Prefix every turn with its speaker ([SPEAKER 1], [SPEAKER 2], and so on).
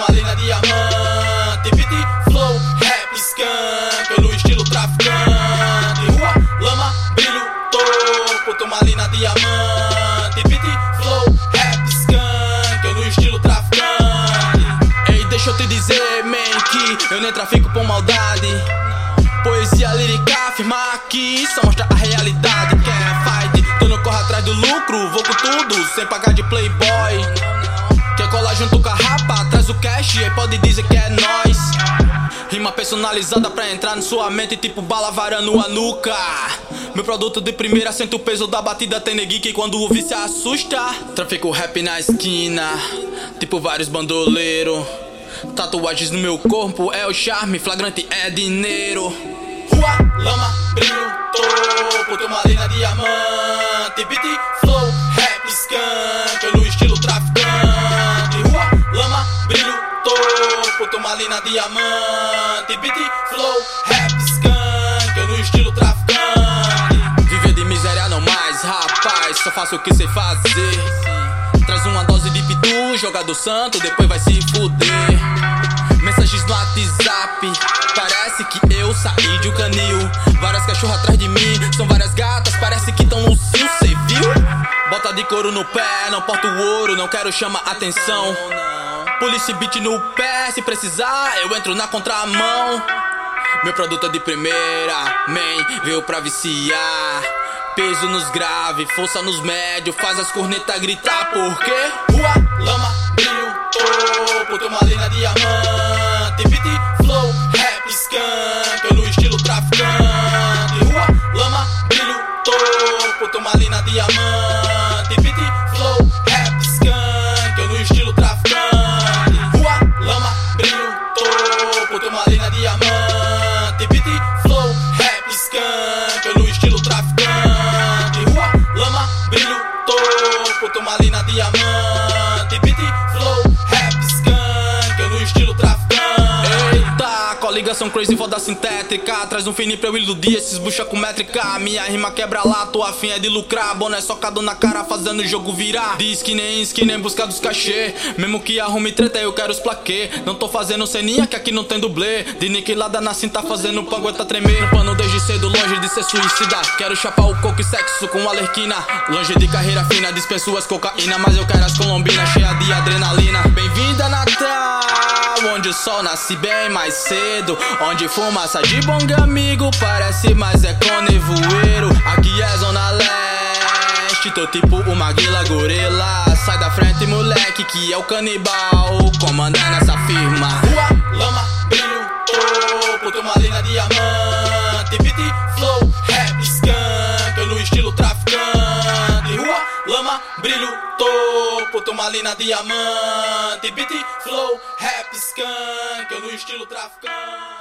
[SPEAKER 1] turmalina diamante Beat, flow, rap, Eu no estilo traficante. Rua, lama, brilho, topo Turmalina diamante Beat, flow, rap, Eu no estilo traficante. Ei, deixa eu te dizer, man, que eu nem trafico por maldade. Poesia lírica afirma que só mostra a realidade. Quer fight, tu não corre atrás do lucro Vou com tudo, sem pagar de o cash e pode dizer que é nós Rima personalizada pra entrar na sua mente tipo bala varando a nuca. Meu produto de primeira sente o peso da batida. Tem neguinho que quando ouve se assusta Trafico rap na esquina, tipo vários bandoleiros Tatuagens no meu corpo é o charme, flagrante é dinheiro. Rua, lama, brilho, topo, turmalina, diamante, beat, topo, turmalina, diamante, beat, flow, rap, skunk, eu no estilo traficante. Viver de miséria não mais, rapaz, só faço o que sei fazer. Traz uma dose de pitu, jogador santo, depois vai se fuder. Mensagens no WhatsApp, parece que eu saí de um canil. Várias cachorras atrás de mim, são várias gatas, parece que tão no cio, cê viu? Bota de couro no pé, não porto ouro, não quero chamar atenção. Police beat no pé, se precisar, eu entro na contramão. Meu produto é de primeira, man, veio pra viciar. Peso nos grave, força nos médios, faz as cornetas gritar, porque rua, lama, brilho, topo, tem uma linha diamante, 20 topo, turmalina, diamante Beat, flow, rap, skunk, eu no estilo traficante. Brilho, topo, turmalina, diamante, Eita, coligação crazy, foda sintética, traz um fini pra eu iludir esses bucha com métrica. Minha rima quebra lá, tua afim é de lucrar, boné socado na cara, fazendo o jogo virar. Diz que nem skin, em busca dos cachê, mesmo que arrume treta, eu quero os plaquê. Não tô fazendo ceninha que aqui não tem dublê, de niquilada na cinta, fazendo pangueta tremer. No pano desde cedo, longe de ser suicida. Quero chapar o coco e sexo com alerquina. Longe de carreira fina, dispenso as cocaína, mas eu quero as colombinas cheia de adrenalina. Bem-vinda Natal, onde o sol nasce bem mais cedo. Onde fumaça de bom amigo parece mais é com nevoeiro. Aqui é Zona Leste, tô tipo uma guila gorila. Sai da frente, moleque, que é o canibal. Comandando essa firma. Rua, lama, brilho, topo, turmalina, diamante. adrenalina diamante, beat flow, rap skank, eu no estilo traficante.